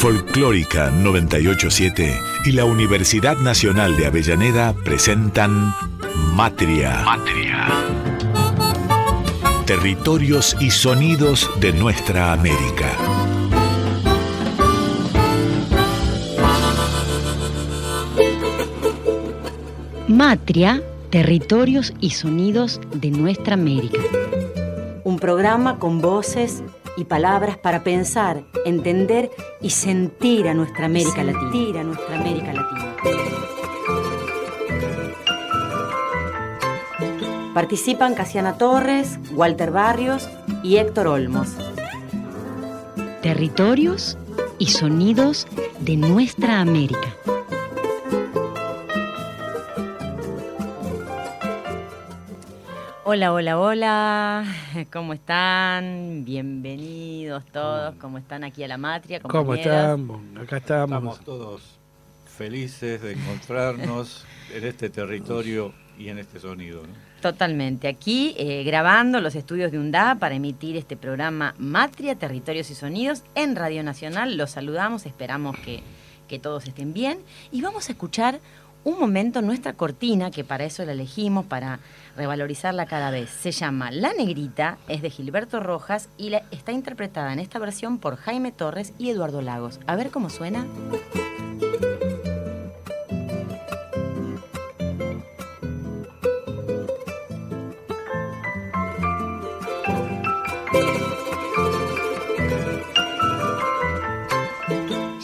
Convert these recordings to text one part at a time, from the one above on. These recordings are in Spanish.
Folclórica 987 y la Universidad Nacional de Avellaneda presentan Matria. Matria. Territorios y sonidos de nuestra América. Matria, Territorios y Sonidos de Nuestra América. Un programa con voces y palabras para pensar, entender y sentir a nuestra América Latina. A nuestra América Latina. Participan Casiana Torres, Walter Barrios y Héctor Olmos. Territorios y sonidos de nuestra América. Hola, hola, hola. ¿Cómo están? Bienvenidos todos. ¿Cómo están aquí a la matria? ¿Cómo estamos? Acá estamos. Estamos todos felices de encontrarnos en este territorio y en este sonido. Totalmente. Aquí eh, grabando los estudios de UNDA para emitir este programa Matria, Territorios y Sonidos en Radio Nacional. Los saludamos, esperamos que, que todos estén bien. Y vamos a escuchar un momento nuestra cortina, que para eso la elegimos, para revalorizarla cada vez. Se llama La Negrita, es de Gilberto Rojas y está interpretada en esta versión por Jaime Torres y Eduardo Lagos. A ver cómo suena.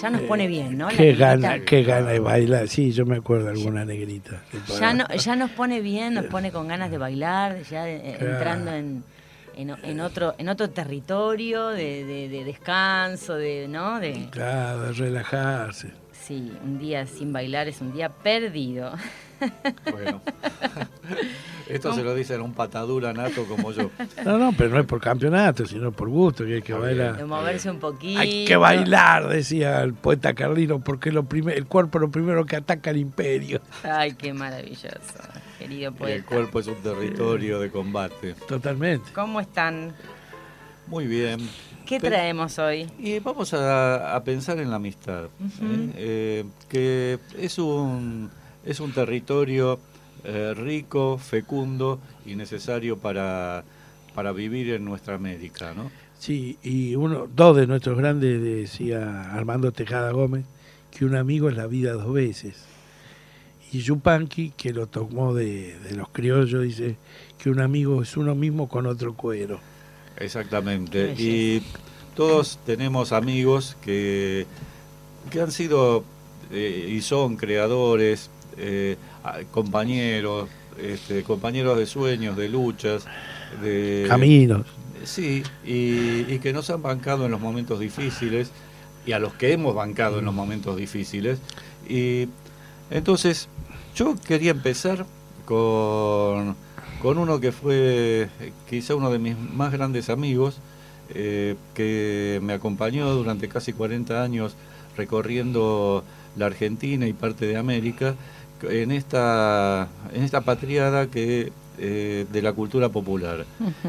Ya nos pone bien, ¿no? La Qué negrita. gana, qué gana de bailar. Sí, yo me acuerdo de alguna negrita. Ya, no, ya nos pone bien, nos pone con ganas de bailar, ya eh, Claro. entrando en, en, en otro en otro territorio de, de- de descanso, de no, de Claro, de relajarse. sí, un día sin bailar es un día perdido. Bueno, esto se lo dicen a un patadura nato como yo. No, no, pero no es por campeonato, sino por gusto, que hay que. De bailar. moverse un poquito. Hay que bailar, decía el poeta Carlino, porque lo primer- el cuerpo es lo primero que ataca al imperio. Ay, qué maravilloso, querido Y el poeta. cuerpo es un territorio de combate. Totalmente. ¿Cómo están? Muy bien. ¿Qué Pe- traemos hoy? Y vamos a, a pensar en la amistad, ¿eh? Eh, que es un, es un territorio eh, rico, fecundo y necesario para, para vivir en nuestra América, ¿no? Sí, y uno, dos de nuestros grandes, decía Armando Tejada Gómez, que un amigo es la vida dos veces. Y Yupanqui, que lo tomó de, de los criollos, dice que un amigo es uno mismo con otro cuero. Exactamente. Y todos tenemos amigos que, que han sido eh, y son creadores, eh, compañeros, este, compañeros de sueños, de luchas, de Caminos. Sí, y, y que nos han bancado en los momentos difíciles y a los que hemos bancado en los momentos difíciles. Y entonces yo quería empezar con, con uno que fue quizá uno de mis más grandes amigos, eh, que me acompañó durante casi 40 años recorriendo la Argentina y parte de América en esta, en esta patriada que, eh, de la cultura popular.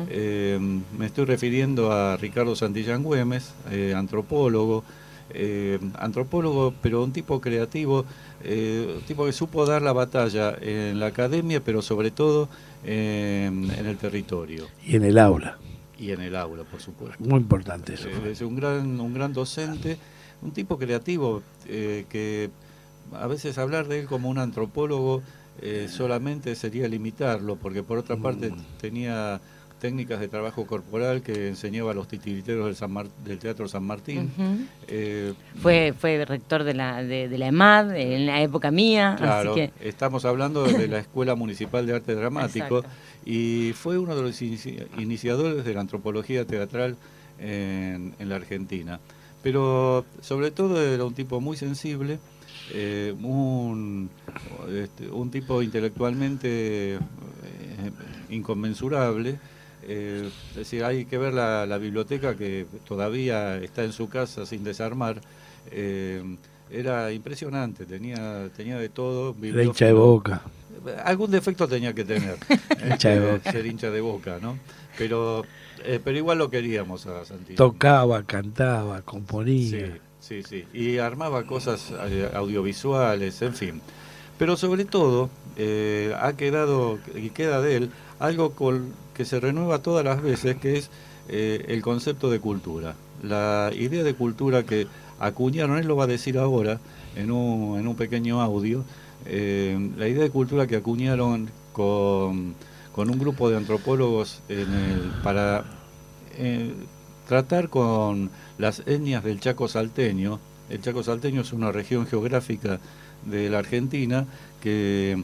Eh, me estoy refiriendo a Ricardo Santillán Güemes, eh, antropólogo, eh, antropólogo, pero un tipo creativo, eh, un tipo que supo dar la batalla en la academia, pero sobre todo eh, en el territorio Y en el aula. y en el aula, por supuesto. Muy importante eso. Eh, Es un gran, un gran docente, un tipo creativo eh, que a veces hablar de él como un antropólogo eh, solamente sería limitarlo, porque por otra parte tenía técnicas de trabajo corporal que enseñaba a los titiriteros del, San Mar- del Teatro San Martín. Eh, Fue, fue rector de la, de, de la EMAD en la época mía, Claro, así que estamos hablando de la Escuela Municipal de Arte Dramático Exacto. y fue uno de los inici- iniciadores de la antropología teatral en, en la Argentina. Pero sobre todo era un tipo muy sensible, eh, un, este, un tipo intelectualmente eh, inconmensurable. eh, es decir, hay que ver la, la biblioteca que todavía está en su casa sin desarmar. eh, era impresionante, tenía, tenía de todo. Era hincha de boca. Algún defecto tenía que tener. Hincha de este, Boca. Ser hincha de boca, ¿no? Pero, pero igual lo queríamos a Santillán. Tocaba, cantaba, componía. Sí, Sí, sí. Y armaba cosas eh, audiovisuales, en fin. Pero sobre todo, eh, ha quedado, y queda de él, algo con, que se renueva todas las veces, que es eh, el concepto de cultura. La idea de cultura que acuñaron, él lo va a decir ahora en un, en un pequeño audio, la idea de cultura que acuñaron con, con un grupo de antropólogos en el, para tratar con las etnias del Chaco salteño. El Chaco salteño es una región geográfica de la Argentina que,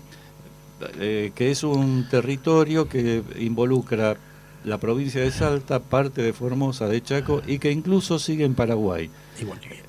eh, que es un territorio que involucra la provincia de Salta, parte de Formosa, de Chaco y que incluso sigue en Paraguay.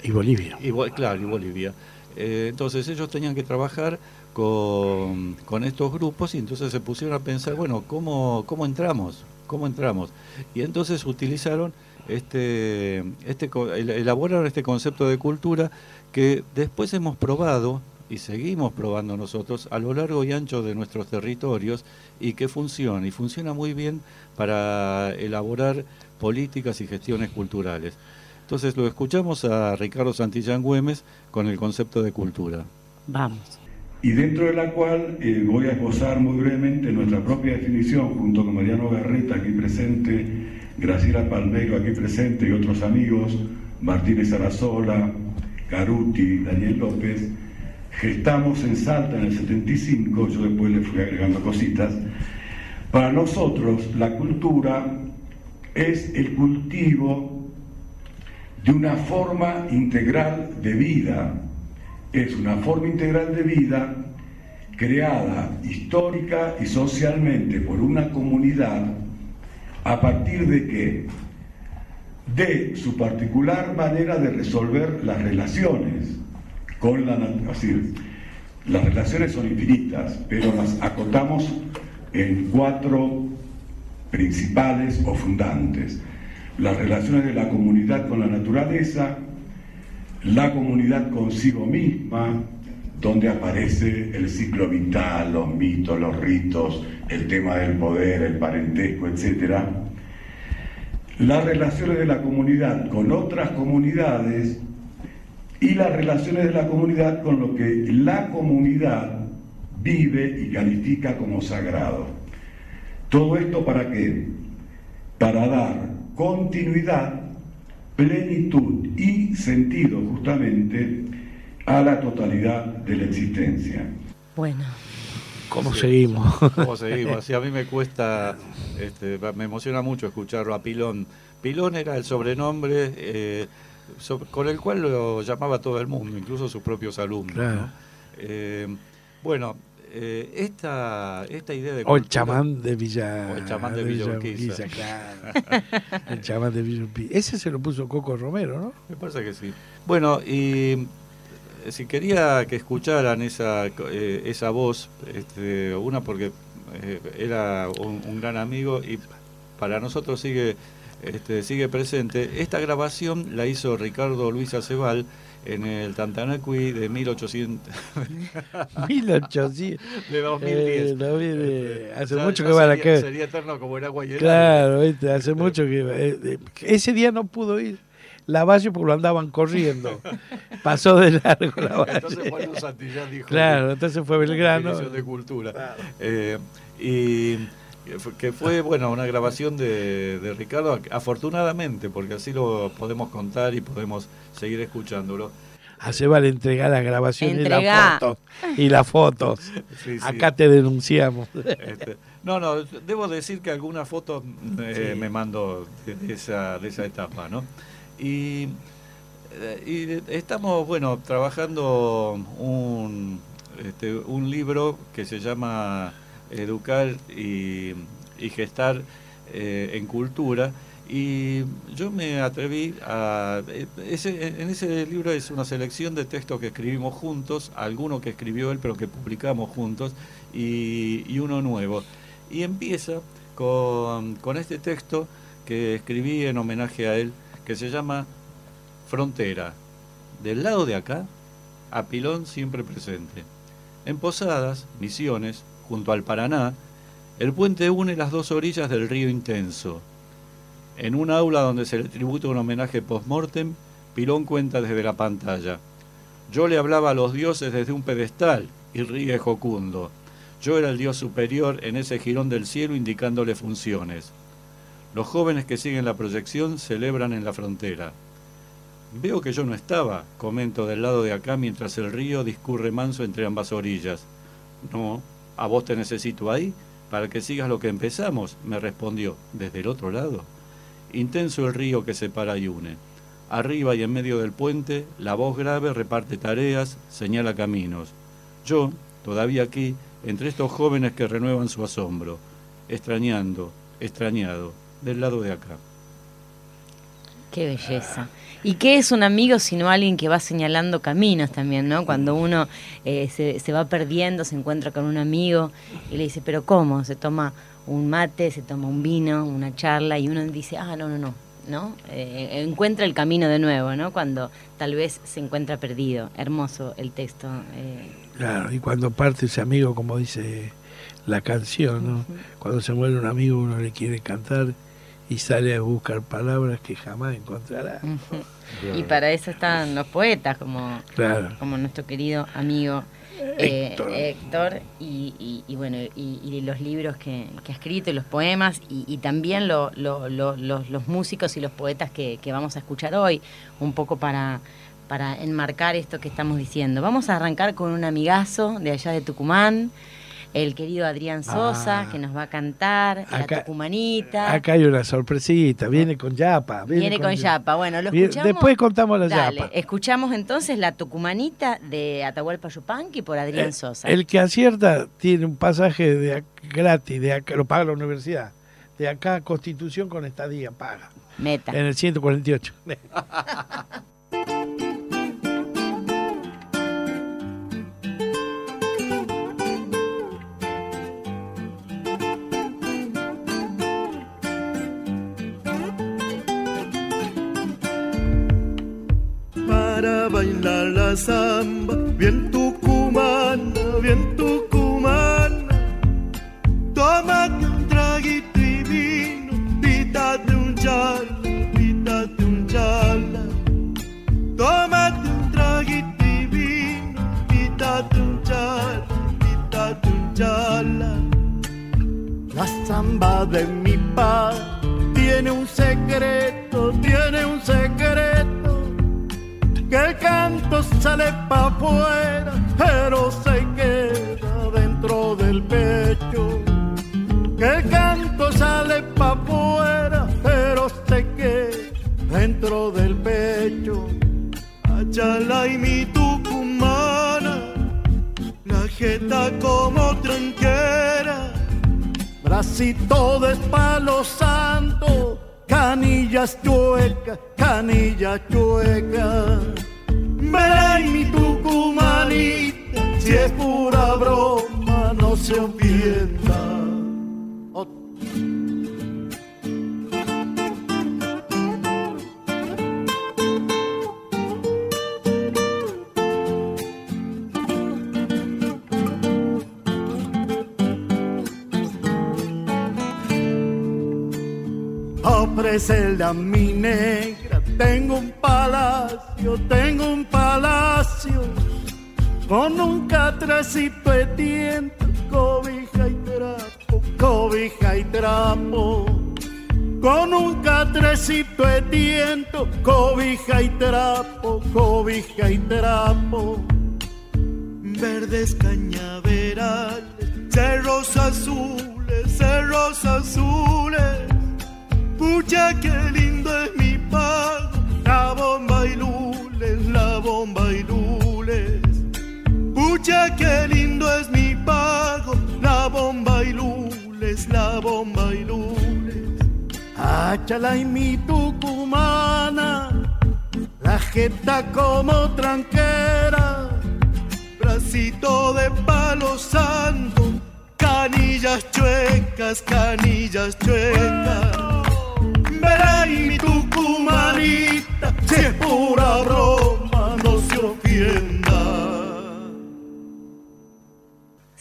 Y Bolivia. Y claro, y Bolivia. Eh, entonces ellos tenían que trabajar con, con, estos grupos y entonces se pusieron a pensar, bueno, ¿cómo, cómo entramos? ¿Cómo entramos? Y entonces utilizaron este, este, elaboraron este concepto de cultura que después hemos probado y seguimos probando nosotros a lo largo y ancho de nuestros territorios y que funciona, y funciona muy bien para elaborar políticas y gestiones culturales. Entonces lo escuchamos a Ricardo Santillán Güemes con el concepto de cultura. Vamos. Y dentro de la cual eh, voy a esbozar muy brevemente nuestra propia definición, junto con Mariano Garreta aquí presente, Graciela Palmeiro aquí presente y otros amigos, Martínez Arazola, Caruti, Daniel López, gestamos en Salta en el 75, yo después le fui agregando cositas, para nosotros la cultura es el cultivo de una forma integral de vida, es una forma integral de vida creada histórica y socialmente por una comunidad a partir de que de su particular manera de resolver las relaciones con la naturaleza. Las relaciones son infinitas, pero las acotamos en cuatro principales o fundantes. Las relaciones de la comunidad con la naturaleza, la comunidad consigo misma, donde aparece el ciclo vital, los mitos, los ritos, el tema del poder, el parentesco, etc. Las relaciones de la comunidad con otras comunidades y las relaciones de la comunidad con lo que la comunidad vive y califica como sagrado. Todo esto para qué? Para dar continuidad, plenitud y sentido justamente a la totalidad de la existencia. Bueno. ¿Cómo seguimos? ¿Cómo seguimos? a mí me cuesta, este, me emociona mucho escucharlo a Pilón. Pilón era el sobrenombre eh, con el cual lo llamaba todo el mundo, incluso sus propios alumnos. Eh, bueno, eh, esta, esta idea de... O el chamán de Villa... O el chamán de Villa, Urquiza. el chamán de Villa Ese se lo puso Coco Romero, ¿no? Me parece que sí. Bueno, y si quería que escucharan esa, eh, esa voz, este, una porque eh, era un, gran amigo y para nosotros sigue, este, sigue presente. Esta grabación la hizo Ricardo Luis Acebal en el Tantanacui de 1800. 1800. de 2010. Eh, hace mucho que va a la que. Sería eterno como el agua y el Claro, hace mucho que. ese día no pudo ir. Lavalle porque lo andaban corriendo. Pasó de largo Lavalle. Entonces Juan Santillán dijo. Claro, entonces fue Belgrano. de cultura. Eh, y que fue bueno una grabación de, Ricardo afortunadamente porque así lo podemos contar y podemos seguir escuchándolo a Seba le entrega la grabación y las fotos y las fotos acá te denunciamos este, no no debo decir que algunas fotos eh, me mando de esa de esa etapa no y, eh, estamos, bueno, trabajando un, este, un libro que se llama Educar y, Gestar eh, en Cultura. Y yo me atreví a... Ese, en ese libro es una selección de textos que escribimos juntos, alguno que escribió él, pero que publicamos juntos, y, y uno nuevo. Y empieza con, con este texto que escribí en homenaje a él, que se llama Frontera. Del lado de acá, a Pilón siempre presente. En Posadas, Misiones, junto al Paraná, el puente une las dos orillas del río Intenso. En un aula donde se le tributa un homenaje post-mortem, Pilón cuenta desde la pantalla. Yo le hablaba a los dioses desde un pedestal y ríe jocundo. Yo era el dios superior en ese jirón del cielo indicándole funciones. Los jóvenes que siguen la proyección celebran en la frontera. Veo que yo no estaba, comento del lado de acá mientras el río discurre manso entre ambas orillas. No, a vos te necesito ahí para que sigas lo que empezamos, me respondió, desde el otro lado. Intenso el río que separa y une. Arriba y en medio del puente, la voz grave reparte tareas, señala caminos. Yo, todavía aquí, entre estos jóvenes que renuevan su asombro, extrañando, extrañado, del lado de acá. Qué belleza. ¿Y qué es un amigo sino alguien que va señalando caminos también, ¿no? Cuando uno eh, se, se, va perdiendo, se encuentra con un amigo y le dice, pero ¿cómo? Se toma un mate, se toma un vino, una charla y uno dice, ah, no, no, no, ¿no? Eh, encuentra el camino de nuevo, ¿no? Cuando tal vez se encuentra perdido. Hermoso el texto. Eh. Claro, y cuando parte ese amigo, como dice la canción, ¿no? Uh -huh. Cuando se muere un amigo uno le quiere cantar y sale a buscar palabras que jamás encontrará. Y para eso están los poetas, como, claro. como nuestro querido amigo eh, Héctor, Héctor y, y, y, bueno y, y, los libros que, que, ha escrito y los poemas y, también lo, lo, lo, los, los, músicos y los poetas que, que, vamos a escuchar hoy un poco para para enmarcar esto que estamos diciendo vamos a arrancar con un amigazo de allá de Tucumán el querido Adrián Sosa, ah, que nos va a cantar, acá, la tucumanita. Acá hay una sorpresita, viene con Yapa. Viene, viene con, con Yapa, bueno, lo escuchamos. Después contamos la Dale, Yapa. Escuchamos entonces la tucumanita de Atahualpa Yupanqui por Adrián el, Sosa. El que acierta tiene un pasaje de, gratis, de acá, lo paga la universidad. De acá, Constitución con estadía, paga. Meta. En el 148. bailar la samba, bien catrecito de tiento, cobija y trapo, cobija y trapo. Verdes cañaverales, cerros azules, cerros azules Pucha, qué lindo es mi pago, la bomba y lules, la bomba y lules. Pucha, qué lindo es mi pago, la bomba y lules, la bomba y lules. Achala y mi tucumana, la jeta como tranquera, bracito de palo santo, canillas chuecas, canillas chuecas verá y mi tucumanita, si es pura broma, no se ofenda.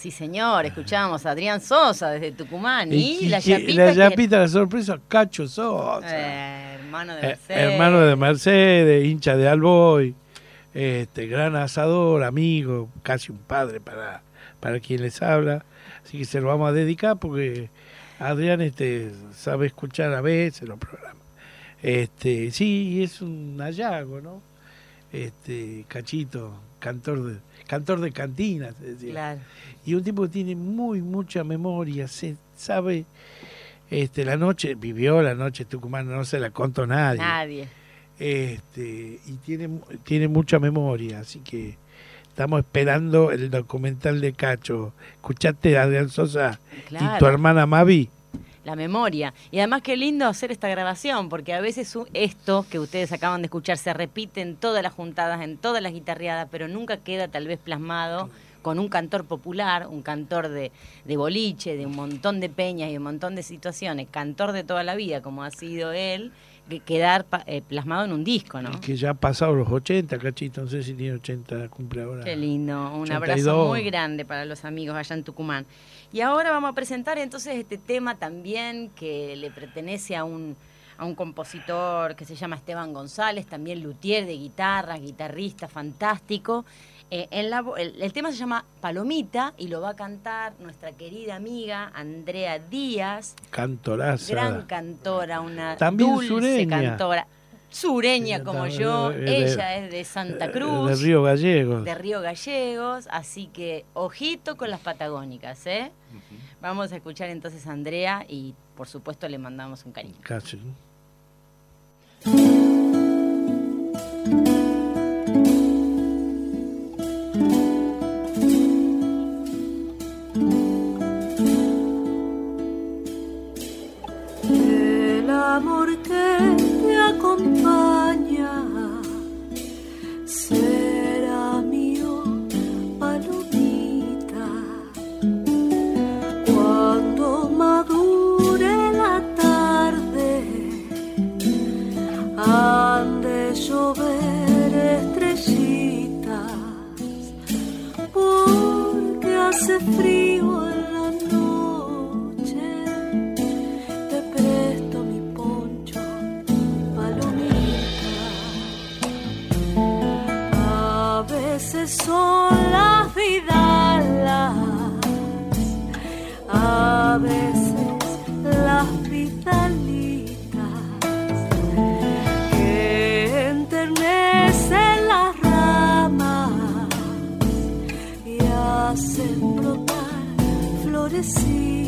Sí, señor, escuchábamos a Adrián Sosa desde Tucumán y, la Yapita. la que- Yapita, la sorpresa, Cacho Sosa. Eh, hermano de Eh, Mercedes. hermano de Mercedes, hincha de Alboy, este, gran asador, amigo, casi un padre para, para quien les habla. Así que se lo vamos a dedicar porque Adrián este, sabe escuchar a veces los programas. Este, sí, es un hallazgo, ¿no? Este, Cachito, cantor de, cantor de cantinas, decía. Claro. Y un tipo que tiene muy mucha memoria, se sabe este la noche, vivió la noche tucumana, no se la contó nadie. Nadie. Este, y tiene tiene mucha memoria, así que estamos esperando el documental de Cacho. ¿Escuchaste a Adrián Sosa y tu Claro. hermana Mavi? La memoria. Y además qué lindo hacer esta grabación, porque a veces esto que ustedes acaban de escuchar se repite en todas las juntadas, en todas las guitarreadas, pero nunca queda tal vez plasmado con un cantor popular, un cantor de, de boliche, de un montón de peñas y un montón de situaciones, cantor de toda la vida, como ha sido él, que quedar eh, plasmado en un disco, ¿no? Que ya ha pasado los 80, Cachito, no sé si tiene 80, cumple ahora. Qué lindo, un 82. abrazo muy grande para los amigos allá en Tucumán. Y ahora vamos a presentar entonces este tema también que le pertenece a un, a un compositor que se llama Esteban González, también luthier de guitarras, guitarrista fantástico. Eh, en la vo- el, el tema se llama Palomita y lo va a cantar nuestra querida amiga Andrea Díaz, Cantoraza. gran cantora, una También dulce sureña. cantora, sureña como yo, eh, de- ella es de Santa Cruz De Río Gallegos. de Río Gallegos, así que ojito con las patagónicas, ¿eh? Vamos a escuchar entonces a Andrea y por supuesto le mandamos un cariño. Casi. Son las vidalas, a veces las vitalitas que enternecen las ramas y hacen brotar florecitas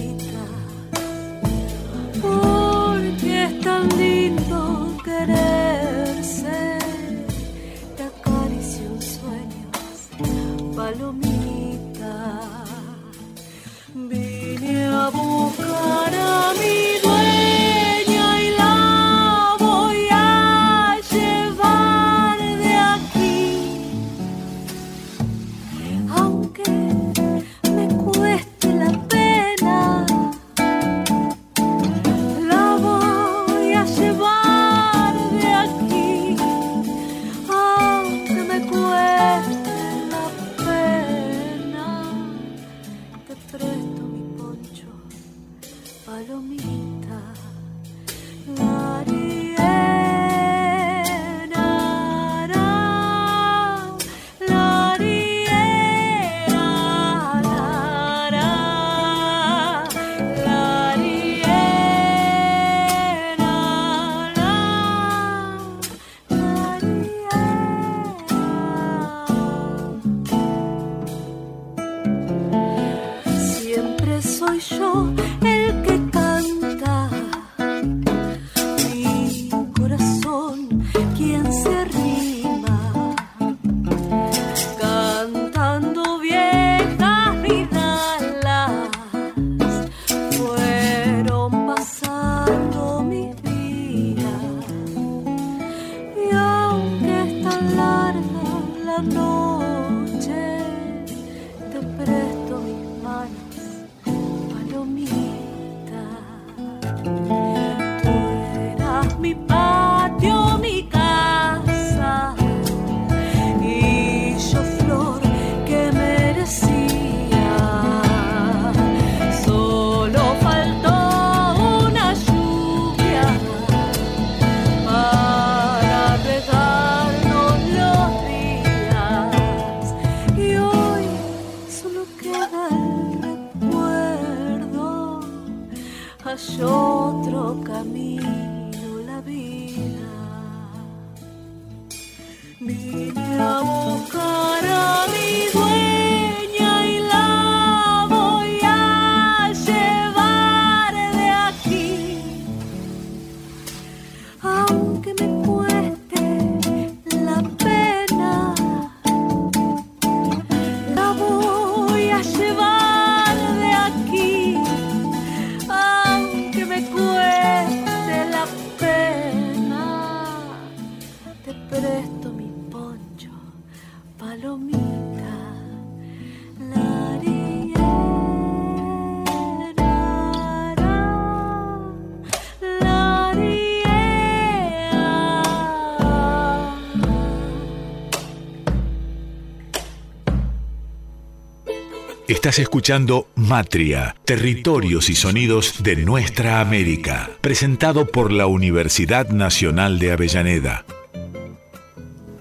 Estás escuchando Matria, Territorios y Sonidos de Nuestra América, presentado por la Universidad Nacional de Avellaneda.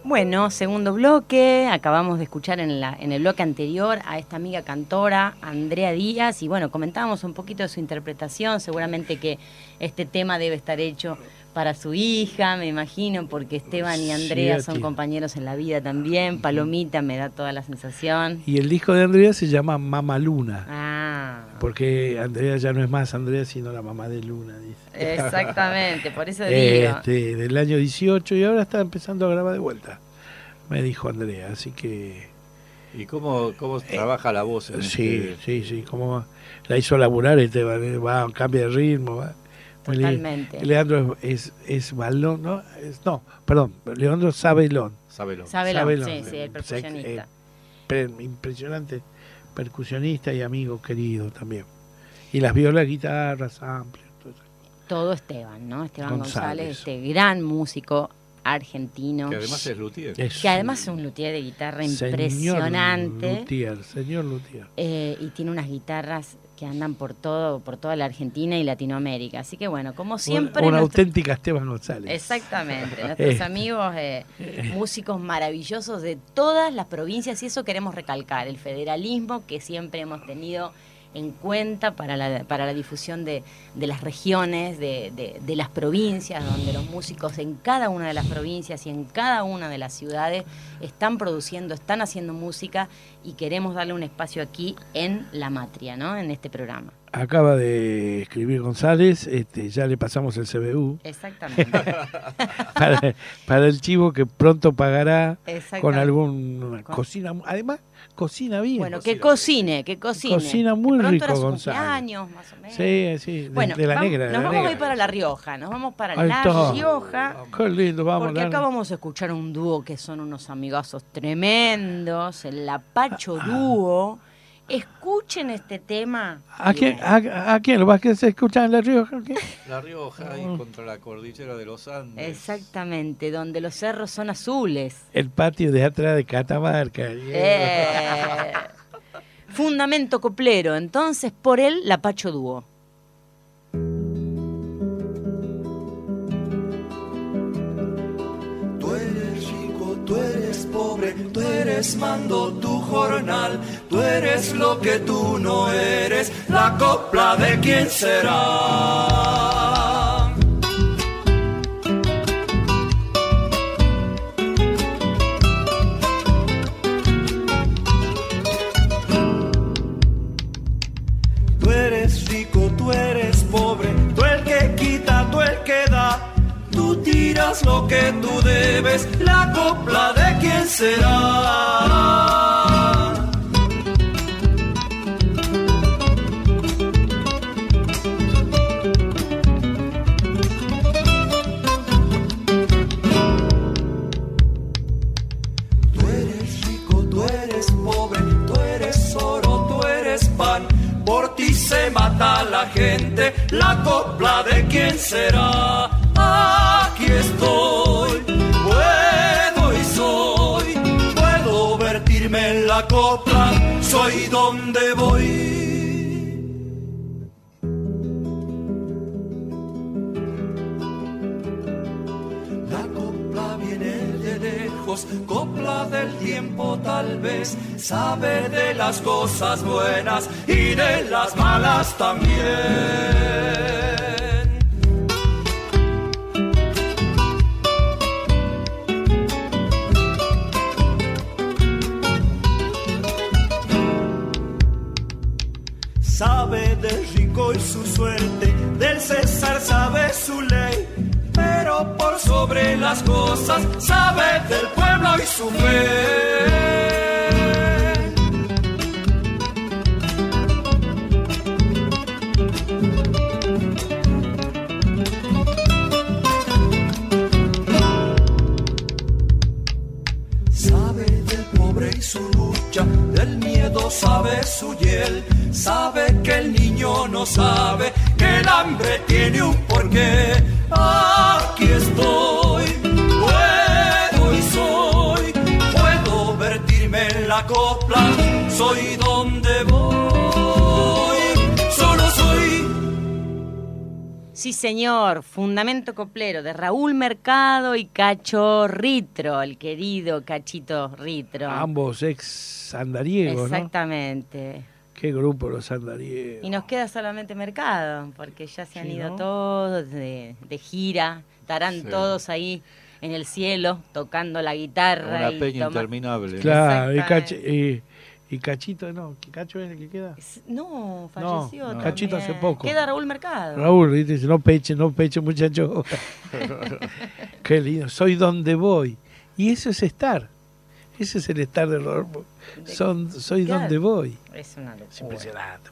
Bueno, segundo bloque, acabamos de escuchar en, la, en el bloque anterior a esta amiga cantora, Andrea Díaz, y bueno, comentábamos un poquito de su interpretación, seguramente que este tema debe estar hecho para su hija, me imagino, porque Esteban y Andrea Sí, son compañeros en la vida también, Palomita me da toda la sensación. Y el disco de Andrea se llama Mama Luna, Ah, porque Andrea ya no es más Andrea, sino la mamá de Luna, dice. exactamente, por eso digo. Este, del año 18 y ahora está empezando a grabar de vuelta, me dijo Andrea, así que ¿Y cómo, cómo trabaja la voz en sí, este- sí, sí, como la hizo laburar, este, va, va, cambia de ritmo, va. Totalmente. Leandro es, es, es balón, ¿no? Es- no, perdón, Leandro Sabelón. Sábelo. Sabelón, Sabelón. sí, sí, el percusionista. eh, pre- impresionante percusionista y amigo querido también. Y las violas, guitarras, amplios. todo eso. Todo Esteban, ¿no? Esteban González, González. este gran músico argentino. Que además es luthier. Es que además es un luthier de guitarra impresionante. Señor Luthier, señor Luthier. eh, y tiene unas guitarras que andan por todo, por toda la Argentina y Latinoamérica. Así que bueno, como siempre. una, una nuestro- auténtica Esteban González. Exactamente, nuestros Este. amigos eh, músicos maravillosos de todas las provincias y eso queremos recalcar, el federalismo que siempre hemos tenido en cuenta para la, para la difusión de, de las regiones, de, de- de las provincias, donde los músicos en cada una de las provincias y en cada una de las ciudades están produciendo, están haciendo música y queremos darle un espacio aquí en La Matria, ¿no? En este programa. Acaba de escribir González, este, ya le pasamos el CBU Exactamente. para, para el chivo que pronto pagará con Con- cocina, además cocina bien. Bueno, que cocine, que cocine. Cocina muy De rico, Gonzalo. cumpleaños, más o menos. Sí, sí, de, Bueno, de la vamos- negra. de nos la vamos a negra. ir para La Rioja, nos vamos para Ahí La está. Rioja. Qué lindo, vamos. Porque acá vamos a escuchar un dúo que son unos amigazos tremendos, el Lapacho Ah, Dúo. Escuchen este tema. ¿A quién, a, a quién lo vas a escuchar en La Rioja? ¿Qué? La Rioja ahí Mm. contra la cordillera de los Andes. Exactamente, donde los cerros son azules. El patio de atrás de Catamarca. Eh, fundamento coplero, entonces por él Lapacho Dúo. Pobre, tú eres mando tu jornal, tú eres lo que tú no eres, la copla de quién será. Lo que tú debes, la copla de quién será. Tú eres rico, tú eres pobre, tú eres oro, tú eres pan. Por ti se mata la gente, la copla de quién será. copla del tiempo tal vez sabe de las cosas buenas y de las malas también. sabe del rico y su suerte, del César sabe su ley, pero por sobre las cosas sabe del pueblo y su fe. Sabe del pobre y su lucha, del miedo sabe su hiel, sabe que el niño no sabe, que el hambre tiene un porqué. Aquí estoy, soy donde voy, solo soy. Sí, señor, Fundamento Coplero de Raúl Mercado y Cacho Ritro, el querido Cachito Ritro. Ambos ex andariegos, ¿no? Exactamente. Qué grupo los andariegos. Y nos queda solamente Mercado, porque ya se han Sí, ido ¿no? todos de, de gira, estarán Sí. todos ahí en el cielo tocando la guitarra. Una y peña toma- interminable. Claro, y, y- y Cachito, no, ¿qué Cacho es el que queda? No, falleció. No, también. Cachito hace poco. Queda Raúl Mercado. Raúl, dice, no peche, no peche, muchacho. Qué lindo, soy donde voy. Y eso es estar. Ese es el estar del Rodolfo. Son, soy Claro. donde voy. Es una locura. Es impresionante.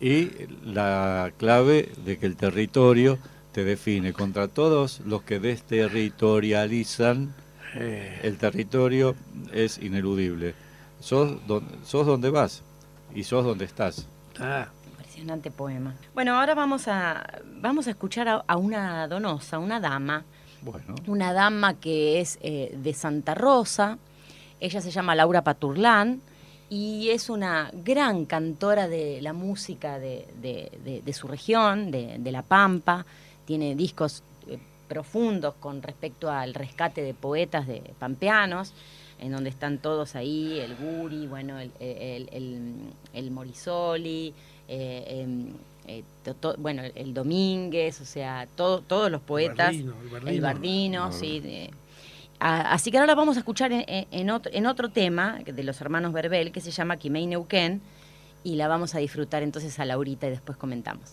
Y la clave de que el territorio te define contra todos los que desterritorializan, Eh, el territorio es ineludible. Sos, don- sos donde vas y sos donde estás. ah, Impresionante poema. Bueno, ahora vamos a, vamos a escuchar a, a una donosa, una dama, Bueno, una dama que es eh, de Santa Rosa. Ella se llama Laura Paturlán y es una gran cantora de la música de, de- de- de su región, de, de La Pampa. Tiene discos eh, profundos con respecto al rescate de poetas de pampeanos, en donde están todos ahí, el Guri, bueno, el, el, el- el Morisoli, eh, em, eh, to- to- bueno, el Domínguez, o sea, todo- todos los poetas, Bardino, el el Bardino. Sí, de- a- así que ahora vamos a escuchar en, otro, en otro tema de los hermanos Verbel que se llama Quimei Neuquén y la vamos a disfrutar entonces a Laurita y después comentamos.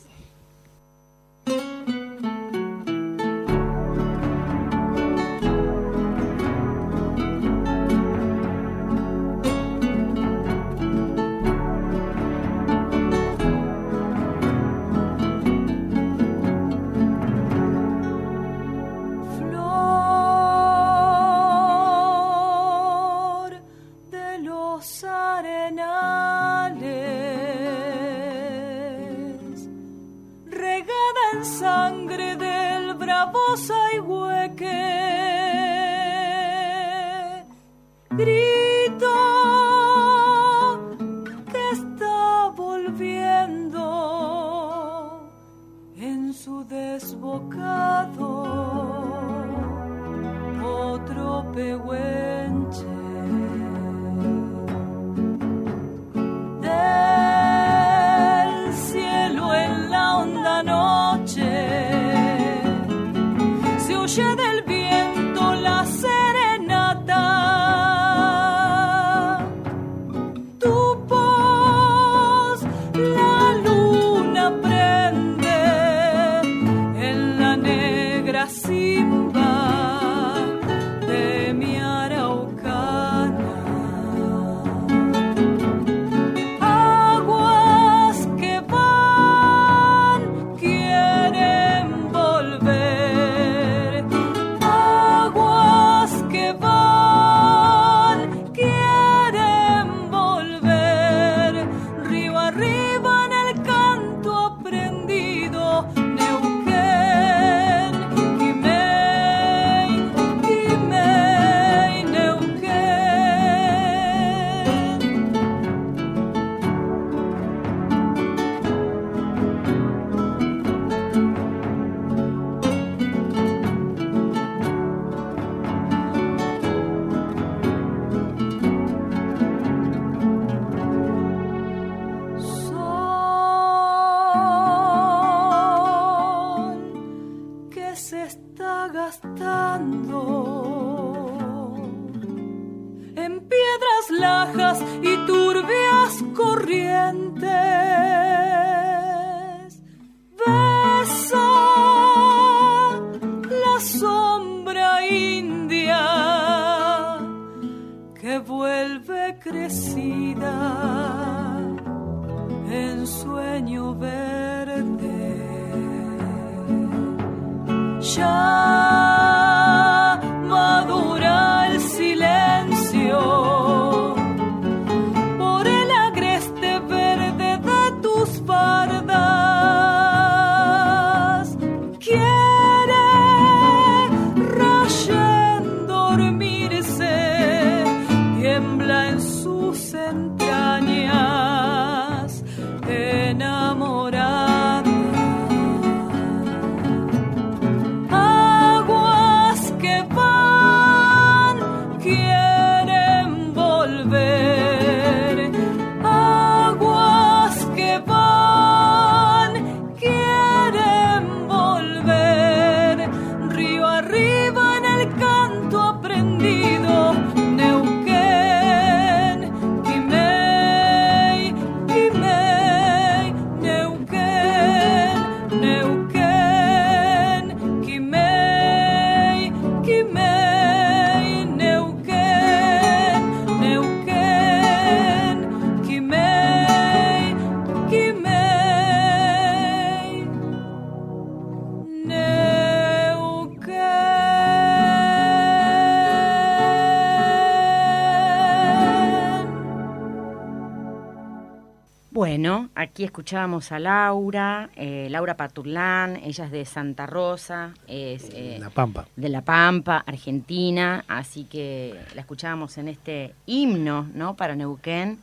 Aquí escuchábamos a Laura, eh, Laura Paturlán, ella es de Santa Rosa, es eh, La Pampa. de La Pampa, Argentina, así que la escuchábamos en este himno, ¿no? Para Neuquén,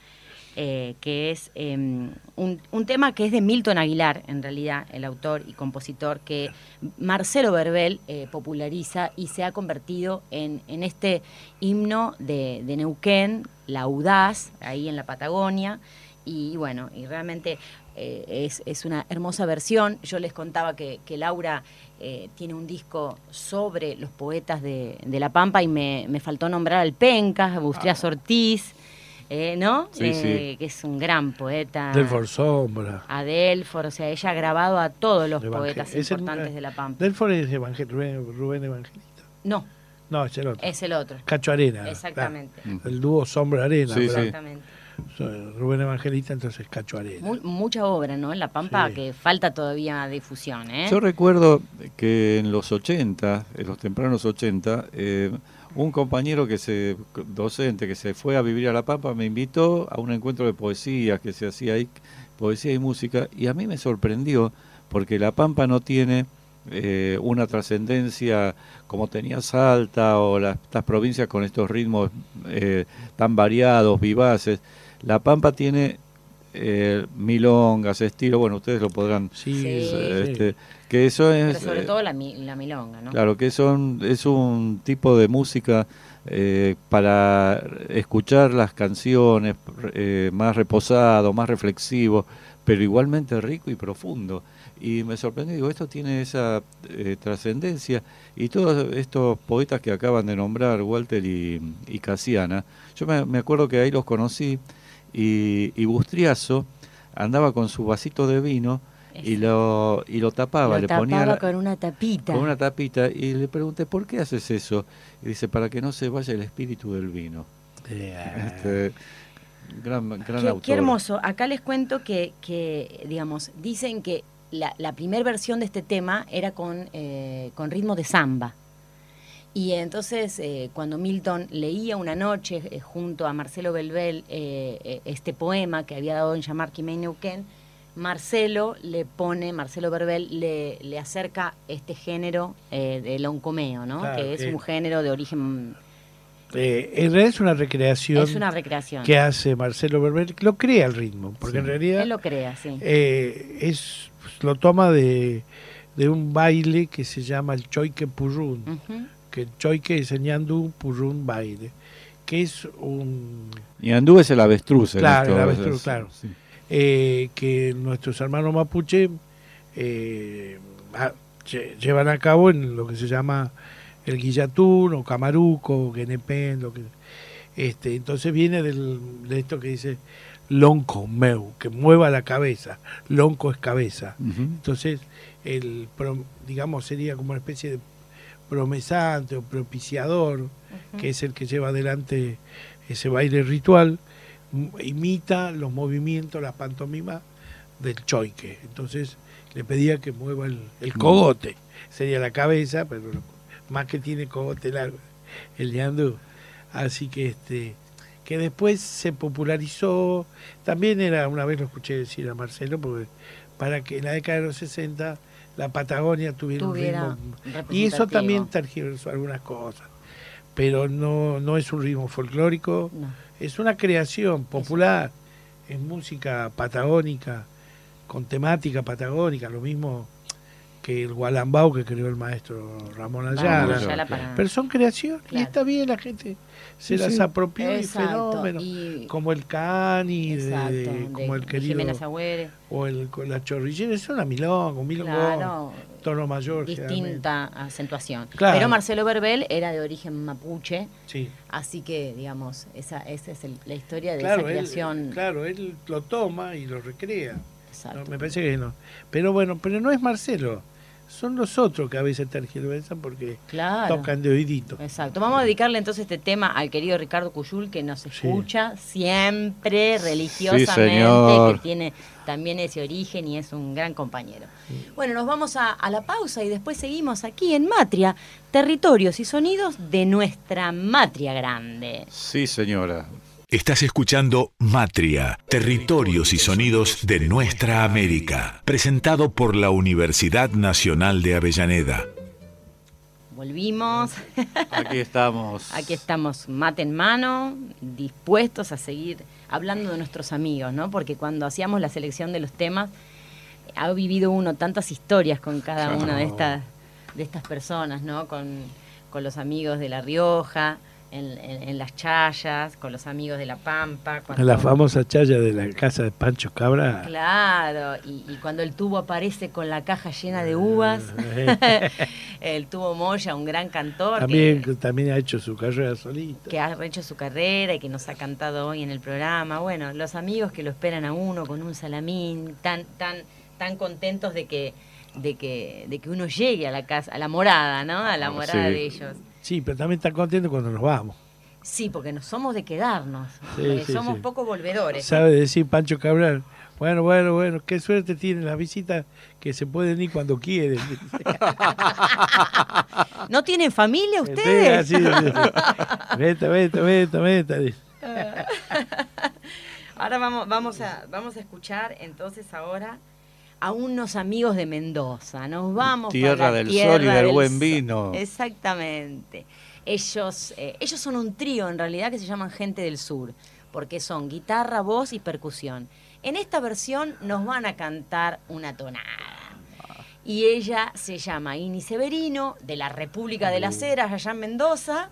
eh, que es eh, un, un tema que es de Milton Aguilar, en realidad, el autor y compositor, que Marcelo Verbel populariza y se ha convertido en, en este himno de, de Neuquén, la audaz, ahí en la Patagonia, y bueno, y realmente eh, es, es una hermosa versión. Yo les contaba que, que Laura eh, tiene un disco sobre los poetas de, de La Pampa y me, me faltó nombrar al Pencas, a Bustrias Ortiz, eh, ¿no? Ah. Sí, Eh, sí. Que es un gran poeta. Delfor Sombra. A Delfor, o sea, ella ha grabado a todos los Evangel- poetas es el- importantes de La Pampa. Delfor es Evangel- Rubén, Rubén Evangelista. No, No, es el otro. es el otro. Cacho Arena. Exactamente. claro. El dúo Sombra Arena. Sí, pero- sí. Exactamente. Rubén Evangelista, entonces Cacho Arena. Mu- mucha obra, ¿no? En La Pampa Sí. que falta todavía difusión, ¿eh? Yo recuerdo que en los 80, en los tempranos 80, eh, un compañero que se docente que se fue a vivir a La Pampa me invitó a un encuentro de poesía que se hacía ahí, poesía y música, y a mí me sorprendió porque La Pampa no tiene eh, una trascendencia como tenía Salta o las, estas provincias con estos ritmos eh, tan variados, vivaces. La Pampa tiene eh, milongas, estilo, bueno, ustedes lo podrán Sí, Sí. eh, sí. este, que eso Pero es sobre eh, todo la, mi- la milonga, ¿no? claro que son es un tipo de música eh, para escuchar las canciones eh, más reposado más reflexivo pero igualmente rico y profundo y me sorprendió digo esto tiene esa eh, trascendencia y todos estos poetas que acaban de nombrar Walter y, y Casiana yo me, me acuerdo que ahí los conocí y, y Bustriazo andaba con su vasito de vino y lo, y lo tapaba, Lo le tapaba ponía con una tapita. con una tapita y le pregunté, ¿por qué haces eso? Y dice, para que no se vaya el espíritu del vino. Eh, Este, gran gran Qué, autor. qué hermoso. Acá les cuento que, que, digamos, dicen que la, la primera versión de este tema era con, eh, con ritmo de samba. Y entonces, eh, cuando Milton leía una noche eh, junto a Marcelo Belbel eh, eh, este poema que había dado en llamar Quimei Neuquén, Marcelo le pone, Marcelo Verbel le, le acerca este género eh, del oncomeo, ¿no? Claro, que es un género de origen, eh, en realidad es una recreación es una recreación. que hace Marcelo Berber, lo crea el ritmo, porque en realidad Él lo crea, sí. es lo toma de, de un baile que se llama el choique purrún. Que es el ñandú, purrún baile, que es un Y Andú es el avestruz. Claro, el avestruz, es- claro. sí. eh, que nuestros hermanos mapuche eh, llevan a cabo en lo que se llama el guillatún o camaruco o guenepén, lo que este entonces viene del, de esto que dice lonco meu que mueva la cabeza lonco es cabeza entonces el digamos sería como una especie de promesante o propiciador, que es el que lleva adelante ese baile ritual, imita los movimientos, la pantomima del choique. Entonces le pedía que mueva el, el cogote, sería la cabeza, pero más que tiene cogote largo, el ñandú. Así que este que después se popularizó, también era, una vez lo escuché decir a Marcelo, porque para que en la década de los 60 la Patagonia tuviera, Tuviera un ritmo. Y eso también tergiversó algunas cosas, pero no, no es un ritmo folclórico, No. es una creación popular, es música patagónica, con temática patagónica, lo mismo que el Gualambao que creó el maestro Ramón Ayala. Vamos, Ayala para- Pero son creaciones y está bien, la gente se Sí, las sí. apropió y fenómeno. y- Como el Cani, de- Exacto, de- de- como el querido. O el, la chorrillera, es una milonga, un milonga, Claro. tono mayor. distinta acentuación. Claro. Pero Marcelo Verbel era de origen mapuche, Sí. así que, digamos, esa, esa es el- la historia de Claro esa él, creación. claro, él lo toma y lo recrea. Exacto. No, me parece que no. Pero bueno, pero no es Marcelo. Son los otros que a veces tergiversan porque Claro. tocan de oídito. Exacto. Vamos a dedicarle entonces este tema al querido Ricardo Cuyul, que nos escucha siempre religiosamente, señor. que tiene también ese origen y es un gran compañero. Bueno, nos vamos a, a la pausa y después seguimos aquí en Matria, territorios y sonidos de nuestra Matria Grande. Sí, señora. Estás escuchando Matria, Territorios y Sonidos de Nuestra América, presentado por la Universidad Nacional de Avellaneda. Volvimos. Aquí estamos. Aquí estamos, mate en mano, dispuestos a seguir hablando de nuestros amigos, ¿no? Porque cuando hacíamos la selección de los temas, ha vivido uno tantas historias con cada una de estas, de estas personas, ¿no? Con, con los amigos de La Rioja, en, en- en las chayas, con los amigos de La Pampa. cuando- La famosa chaya de la casa de Pancho Cabra. Claro, y, y cuando el tubo aparece con la caja llena de uvas, el tubo Moya, un gran cantor. que- También, también ha hecho su carrera solita. que ha hecho su carrera y que nos ha cantado hoy en el programa. Bueno, los amigos que lo esperan a uno con un salamín, tan, tan, tan contentos de que, de que, de que uno llegue a la casa, a la morada, ¿no? A la Ah, morada sí. de ellos. Sí, pero también está contento cuando nos vamos. Sí, porque no somos de quedarnos, Sí, porque sí, somos sí. poco volvedores. Sabe decir Pancho Cabral. Bueno, bueno, bueno, qué suerte tienen las visitas que se pueden ir cuando quieren. ¿No tienen familia Sí, ustedes? Vete, vete, vete, vete. Ahora vamos, vamos, a, vamos a escuchar entonces ahora a unos amigos de Mendoza. Nos vamos Tierra para la del tierra sol y del buen vino. Exactamente. Ellos, eh, ellos son un trío en realidad que se llaman Gente del Sur, porque son guitarra, voz y percusión. En esta versión nos van a cantar una tonada. Y ella se llama Ini Severino, de la República de las Heras, allá en Mendoza,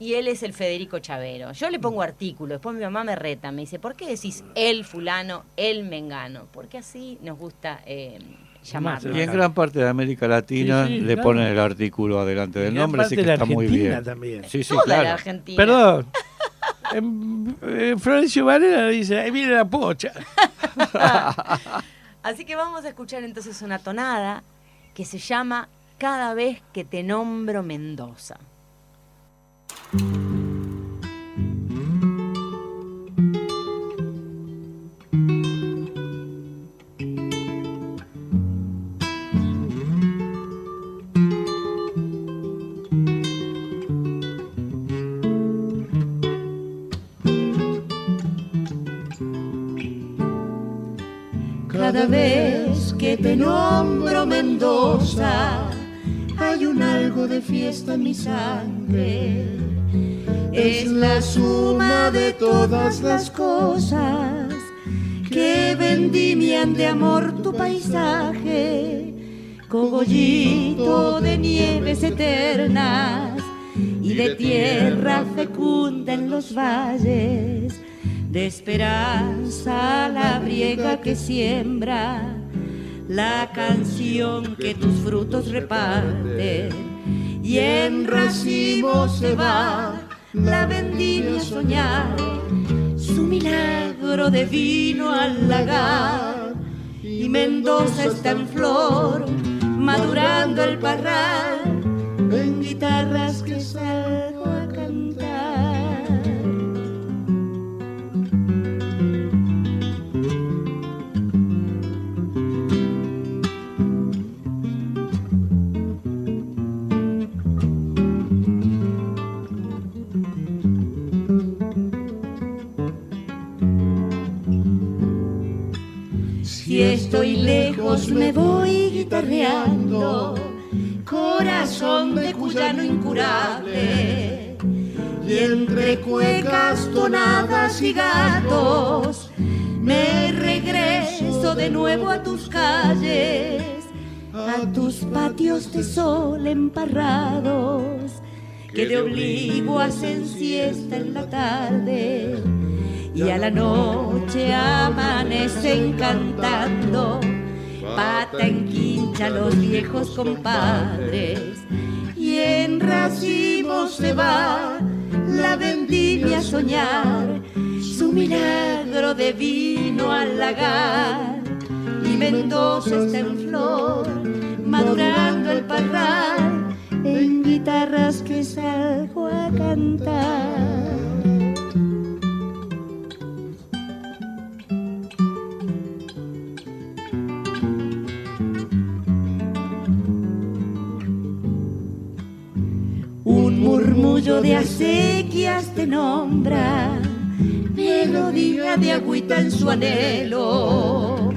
y él es el Federico Chavero. Yo le pongo artículo, después mi mamá me reta, me dice, ¿por qué decís el fulano, el mengano? Porque así nos gusta eh, llamarlo. Y en gran parte de América Latina Sí, sí, le claro. ponen el artículo adelante del gran nombre, así que está muy bien. también. Sí, sí, Toda claro. la Argentina. Perdón. Eh, Florencio Varela dice, ahí viene la pocha. Así que vamos a escuchar entonces una tonada que se llama Cada vez que te nombro Mendoza. Cada vez que te nombro Mendoza, hay un algo de fiesta en mi sangre. Es la suma de todas las cosas que vendimian de amor tu paisaje, cogollito de nieves eternas y de tierra fecunda en los valles de esperanza la briega que siembra, la canción que tus frutos reparten, y en racimo se va la vendimia a soñar, su milagro de vino al lagar, y Mendoza está en flor, madurando el parral, guitarras que salgo estoy lejos me voy guitarreando, corazón de cuyano incurable. Y entre cuecas, tonadas y gatos, me regreso de nuevo a tus calles, a tus patios de sol emparrados, que te obligo a siesta en la tarde y a la noche amanecen cantando pata en quincha los viejos compadres. Y en racimos se va la vendimia a soñar. Su milagro de vino al lagar. Y Mendoza está en flor madurando el parral. En guitarras que salgo a cantar de acequias te nombra, melodía de agüita en su anhelo.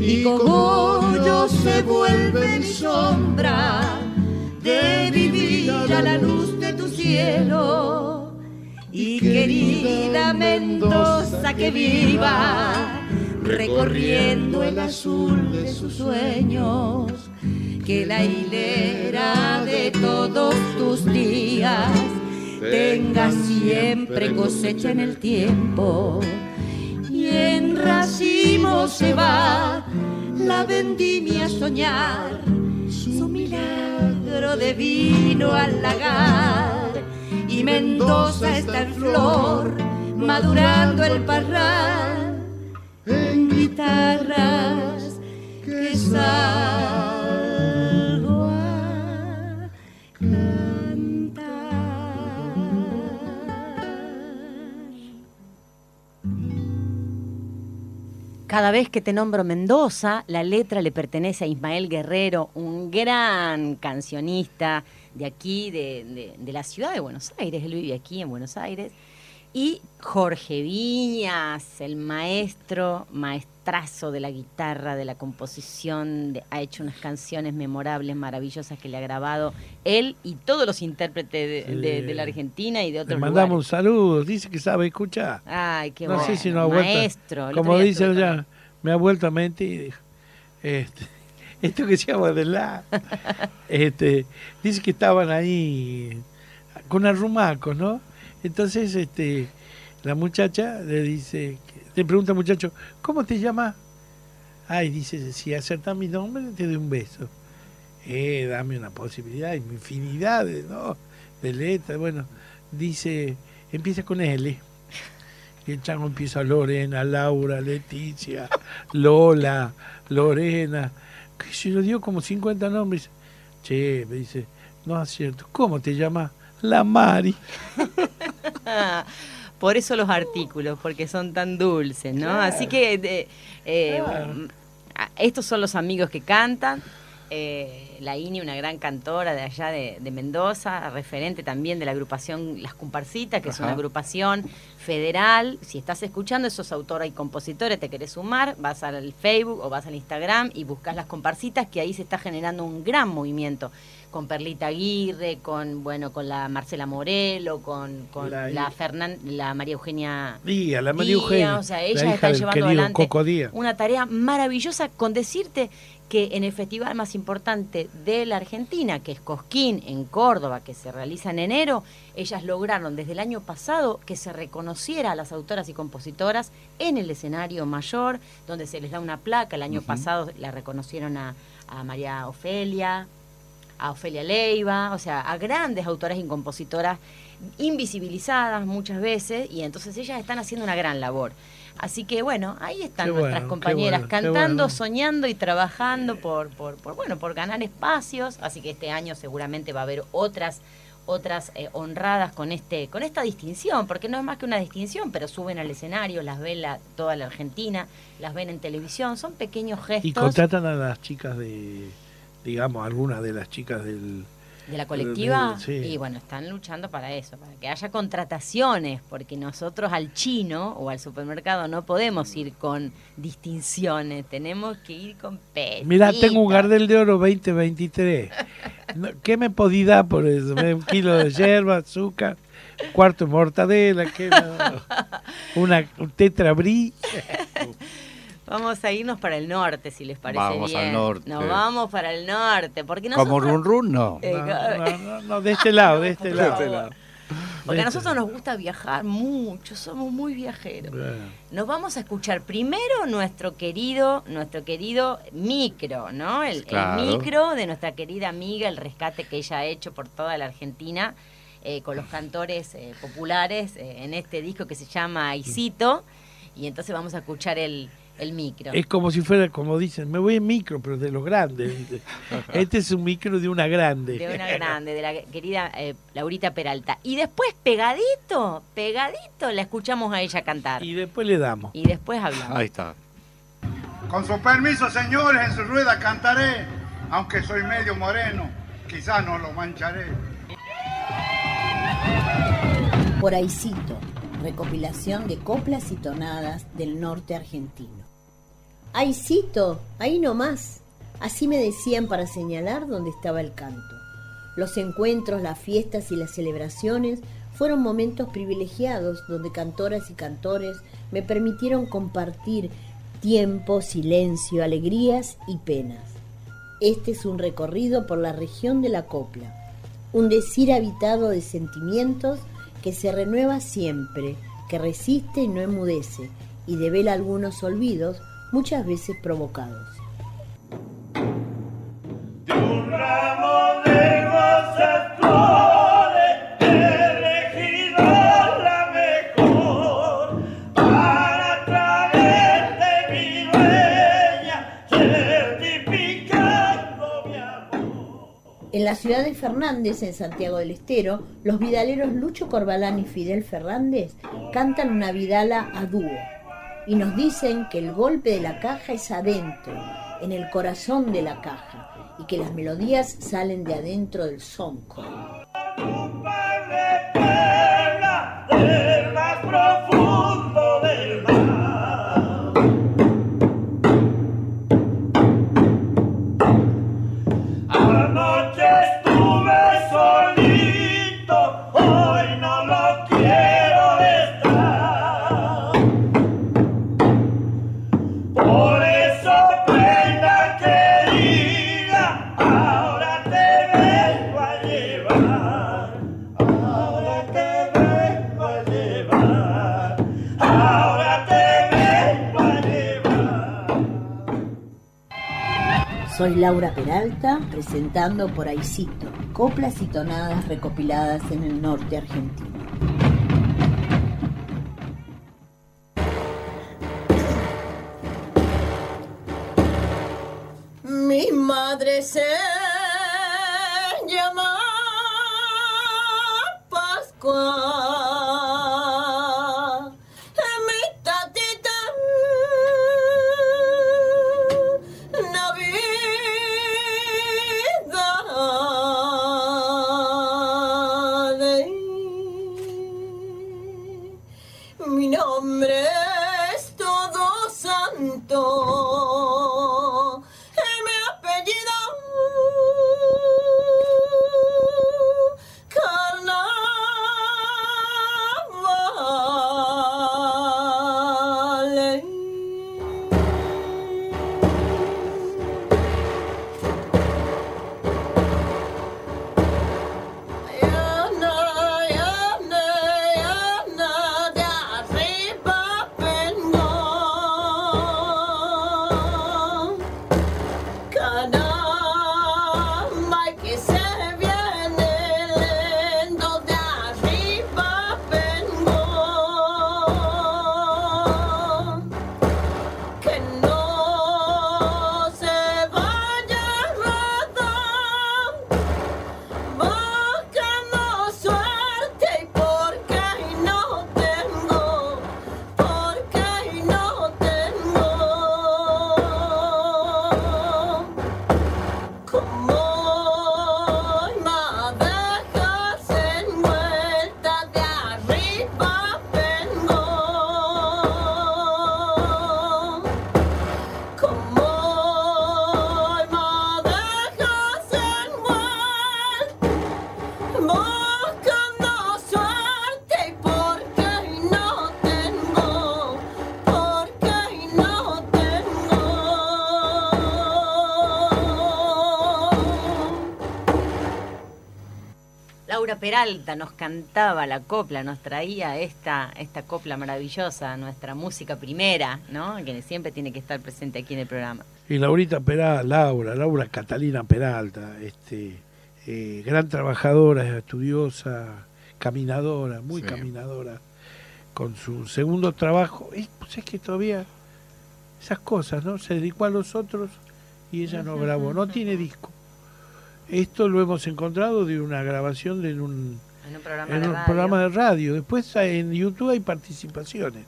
Y cogollo se vuelve mi sombra de vivir a la luz de tu cielo. Y querida Mendoza que viva, recorriendo el azul de sus sueños que la hilera de todos tus días tenga siempre cosecha en el tiempo. Y en racimo se va la vendimia a soñar su milagro de vino al lagar. Y Mendoza está en flor, madurando el parral en guitarras que salgo Cada vez que te nombro Mendoza, la letra le pertenece a Ismael Guerrero, un gran cancionista de aquí, de, de- la ciudad de Buenos Aires. Él vive aquí en Buenos Aires. Y Jorge Viñas, el maestro, maestrazo de la guitarra, de la composición, de- ha hecho unas canciones memorables, maravillosas que le ha grabado él y todos los intérpretes de, de- de la Argentina y de otros mandamos un saludo, dice que sabe escuchar. Ay, qué no bueno. sé si no. Maestro. como dice ya, me ha vuelto a mentir. Este, esto que se llama de la. este, dice que estaban ahí con arrumacos, ¿no? Entonces, este, la muchacha le dice, le pregunta muchacho, ¿cómo te llamas? Ay, dice, si acertas mi nombre, te doy un beso. Eh, dame una posibilidad, hay infinidades, ¿no? De letras, bueno, dice, empieza con L. Y el chango empieza Lorena, Laura, Leticia, Lola, Lorena. Que se lo dio como 50 nombres. Che, me dice, no es cierto. ¿Cómo te llamas? La Mari. Por eso los artículos, porque son tan dulces, ¿no? Claro. Así que eh, Claro. estos son los amigos que cantan. Eh, la INI, una gran cantora de allá de, de Mendoza, referente también de la agrupación Las Comparsitas, que es una agrupación federal. Si estás escuchando, sos autora y compositora, te querés sumar, vas al Facebook o vas al Instagram y buscas Las Comparsitas, que ahí se está generando un gran movimiento con Perlita Aguirre, con bueno, con la Marcela Morelo, con, con La- la, Fernan- la María Eugenia Díaz, la María Eugenia. o sea, la ellas están llevando adelante una tarea maravillosa con decirte que en el festival más importante de la Argentina, que es Cosquín en Córdoba, que se realiza en enero, ellas lograron desde el año pasado que se reconociera a las autoras y compositoras en el escenario mayor, donde se les da una placa. El año pasado la reconocieron a, a María Ofelia, a Ofelia Leiva, o sea, a grandes autoras y compositoras invisibilizadas muchas veces, y entonces ellas están haciendo una gran labor. Así que bueno, ahí están nuestras compañeras bueno, cantando, bueno. soñando y trabajando por, por, por, bueno, por ganar espacios. Así que este año seguramente va a haber otras otras eh, honradas con este con esta distinción, porque no es más que una distinción, pero suben al escenario, las ven la, toda la Argentina, las ven en televisión, son pequeños gestos Y contratan a las chicas de, digamos, algunas de las chicas del... de la colectiva Sí. y bueno, están luchando para eso, para que haya contrataciones, porque nosotros al chino o al supermercado no podemos ir con distinciones, tenemos que ir con pesitos. Mira, tengo un Gardel de Oro 2023. No, ¿Qué me podí dar por eso? Un kilo de yerba, azúcar, cuarto de mortadela, ¿qué me- una un tetra brie. Vamos a irnos para el norte, si les parece Vamos bien. al norte. Nos vamos para el norte, porque Como nosotros... run run, no. Eh, No, no, no, no, de este lado, de este Por lado. Porque a este nosotros nos gusta viajar mucho, somos muy viajeros. Bueno. Nos vamos a escuchar primero nuestro querido, nuestro querido micro, ¿no? El, micro de nuestra querida amiga, el rescate que ella ha hecho por toda la Argentina eh, con los cantores eh, populares eh, en este disco que se llama Aisito. Y entonces vamos a escuchar el, el micro. Es como si fuera, como dicen, me voy en micro, pero de los grandes. Este es un micro de una grande. De una grande, de la querida eh, Laurita Peralta. Y después, pegadito, pegadito, la escuchamos a ella cantar. Y después le damos. Y después hablamos. Ahí está. Con su permiso, señores, en su rueda cantaré, aunque soy medio moreno, quizás no lo mancharé. Por Aicito, recopilación de coplas y tonadas del norte argentino. Aicito, ahí nomás. Así me decían para señalar dónde estaba el canto. Los encuentros, las fiestas y las celebraciones fueron momentos privilegiados donde cantoras y cantores me permitieron compartir tiempo, silencio, alegrías y penas. Este es un recorrido por la región de la copla, un decir habitado de sentimientos que se renueva siempre, que resiste y no enmudece, y devela algunos olvidos, muchas veces provocados. Un ramo de rosas flores, elegido la mejor, para a través de mi dueña, certificando mi amor. En la ciudad de Fernández, en Santiago del Estero, los vidaleros Lucho Corbalán y Fidel Fernández cantan una vidala a dúo y nos dicen que el golpe de la caja es adentro, en el corazón de la caja, y que las melodías salen de adentro del sonco. Laura Peralta, presentando por Aicito, coplas y tonadas recopiladas en el norte argentino. Mi madre se llama Pascua. Peralta nos cantaba la copla, nos traía esta, esta copla maravillosa, nuestra música primera, ¿no? Que siempre tiene que estar presente aquí en el programa. Y Laurita Peralta, Laura, Laura Catalina Peralta, este, eh, gran trabajadora, estudiosa, caminadora, muy Sí. caminadora, con su segundo trabajo. Es, pues es que todavía esas cosas, ¿no? Se dedicó a los otros y ella no grabó, no tiene disco. Esto lo hemos encontrado de una grabación de un, En un programa en de un radio. programa de radio. Después en YouTube hay participaciones.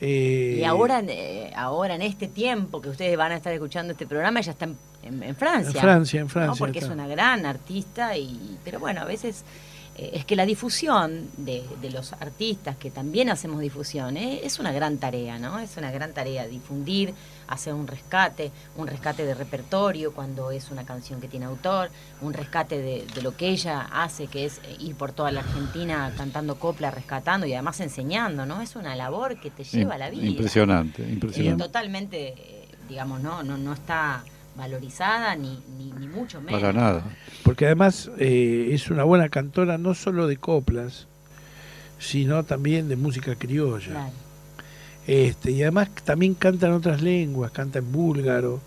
Eh, Y ahora, eh, ahora en este tiempo que ustedes van a estar escuchando este programa, ella está en, en- en Francia. En Francia, en ¿no? Francia Porque es una gran artista, y pero bueno, a veces es que la difusión de, de los artistas, que también hacemos difusión, eh, es una gran tarea, ¿no? Es una gran tarea difundir, hacer un rescate, un rescate de repertorio cuando es una canción que tiene autor, un rescate de, de lo que ella hace, que es eh, ir por toda la Argentina cantando copla, rescatando y además enseñando, ¿no? Es una labor que te lleva a la vida. Impresionante, Y impresionante. totalmente, eh, digamos, no, no, no está valorizada ni, ni, ni mucho menos. Para nada. Porque además eh, es una buena cantora no solo de coplas, sino también de música criolla. Claro. Este, y además también canta en otras lenguas, canta en búlgaro.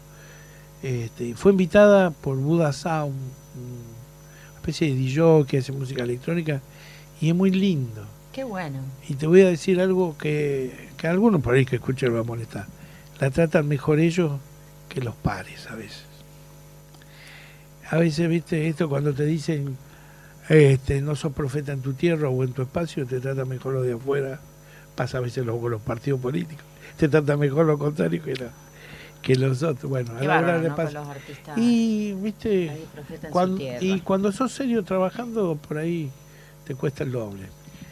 Este, fue invitada por Buda Sound, una especie de DJ que hace música electrónica, y es muy lindo. Qué bueno. Y te voy a decir algo que, que a algunos por ahí que escuchen va a molestar. La tratan mejor ellos que los pares a veces. A veces, viste, esto cuando te dicen, este, no sos profeta en tu tierra o en tu espacio, te trata mejor lo de afuera. Pasa a veces lo- con los partidos políticos. Te trata mejor lo contrario que, la- que los otros. Bueno, a la hora los artistas. Y, viste, y cuando sos serio trabajando, por ahí te cuesta el doble.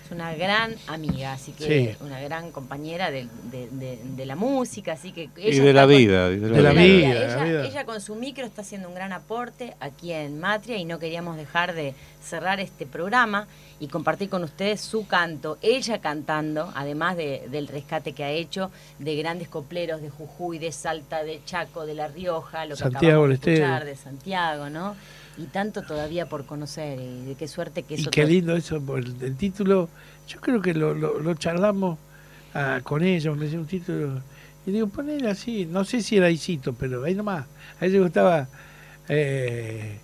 Es una gran amiga, así que Sí. una gran compañera de, de- de- de la música, así que Y ella de la está con- vida. y de la De la vida. vida. Ella, la vida. ella con su micro está haciendo un gran aporte aquí en Matria y no queríamos dejar de cerrar este programa y compartir con ustedes su canto, ella cantando, además de- del rescate que ha hecho de grandes copleros de Jujuy, de Salta, de Chaco, de La Rioja, lo que Santiago acabamos de escuchar, de Santiago, ¿no? Y tanto todavía por conocer y de qué suerte que Y eso qué to- lindo eso, por el, el título. Yo creo que lo, lo, lo charlamos ah, con ella, me decía un título. Y digo, ponele así, no sé si era Isito, pero ahí nomás. A ella le gustaba, eh,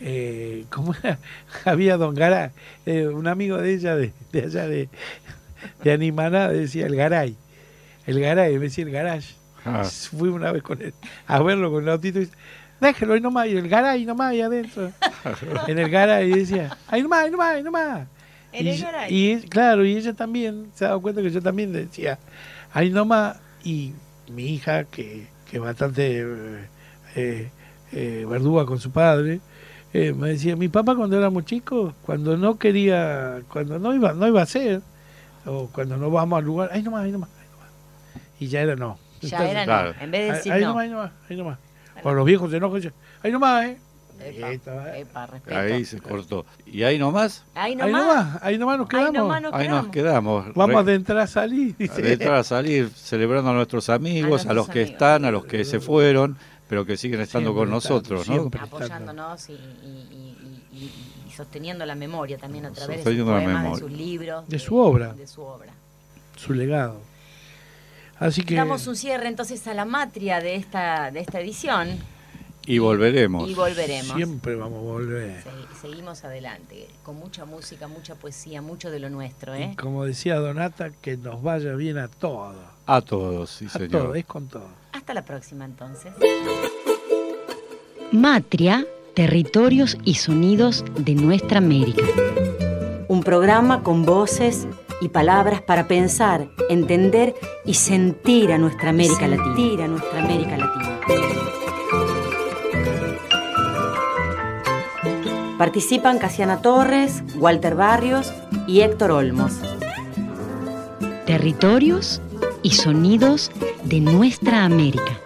eh, ¿cómo era? Había Don Garay, eh, un amigo de ella de, de allá de, de Animaná, decía el Garay. El Garay, me decía el Garage. Ah. Fui una vez con él a verlo con el autito y dice, déjelo ahí nomás, y el Garay nomás ahí adentro. en el Garay y decía, ahí nomás, ahí nomás, ahí nomás. En y, el Garay. y claro, y ella también se ha dado cuenta que yo también decía, ahí nomás, y mi hija, que, que es bastante eh, eh, verduga con su padre, eh, me decía, mi papá cuando éramos chicos, cuando no quería, cuando no iba, no iba a hacer, o cuando no vamos al lugar, ahí nomás, ahí nomás, ahí nomás. Y ya era no. ya era no, claro. en vez de ahí, decir ahí no. nomás, ahí nomás, ahí nomás. Cuando los viejos se enojan, ahí nomás, eh. Epa, Ahí eh. epa. Ahí se cortó. ¿Y ahí nomás? Ahí Ahí nomás. ahí nomás nos Ahí quedamos. nomás nos Ahí quedamos. nos quedamos. Vamos a de entrar a salir. dice. de entrar a salir, celebrando a nuestros amigos, a, nuestros los que amigos. están, a los que se fueron, pero que siguen estando Siempre con estando, nosotros, ¿no? siempre. apoyándonos y, y- y- y- sosteniendo la memoria también a través de sus poemas, de sus libros, De su obra. de su obra. Su legado. Así que Damos un cierre entonces a la matria de esta de esta edición Y volveremos. y volveremos. siempre vamos a volver. Se- seguimos adelante con mucha música, mucha poesía, mucho de lo nuestro, Y ¿eh? como decía Donata, que nos vaya bien a todos. A todos, sí, A señor. todos, es con todo. Hasta la próxima entonces. Matria, territorios y sonidos de nuestra América. Un programa con voces y palabras para pensar, entender y sentir a nuestra América Latina. Sentir a nuestra América Latina. Participan Casiana Torres, Walter Barrios y Héctor Olmos. Territorios y sonidos de nuestra América.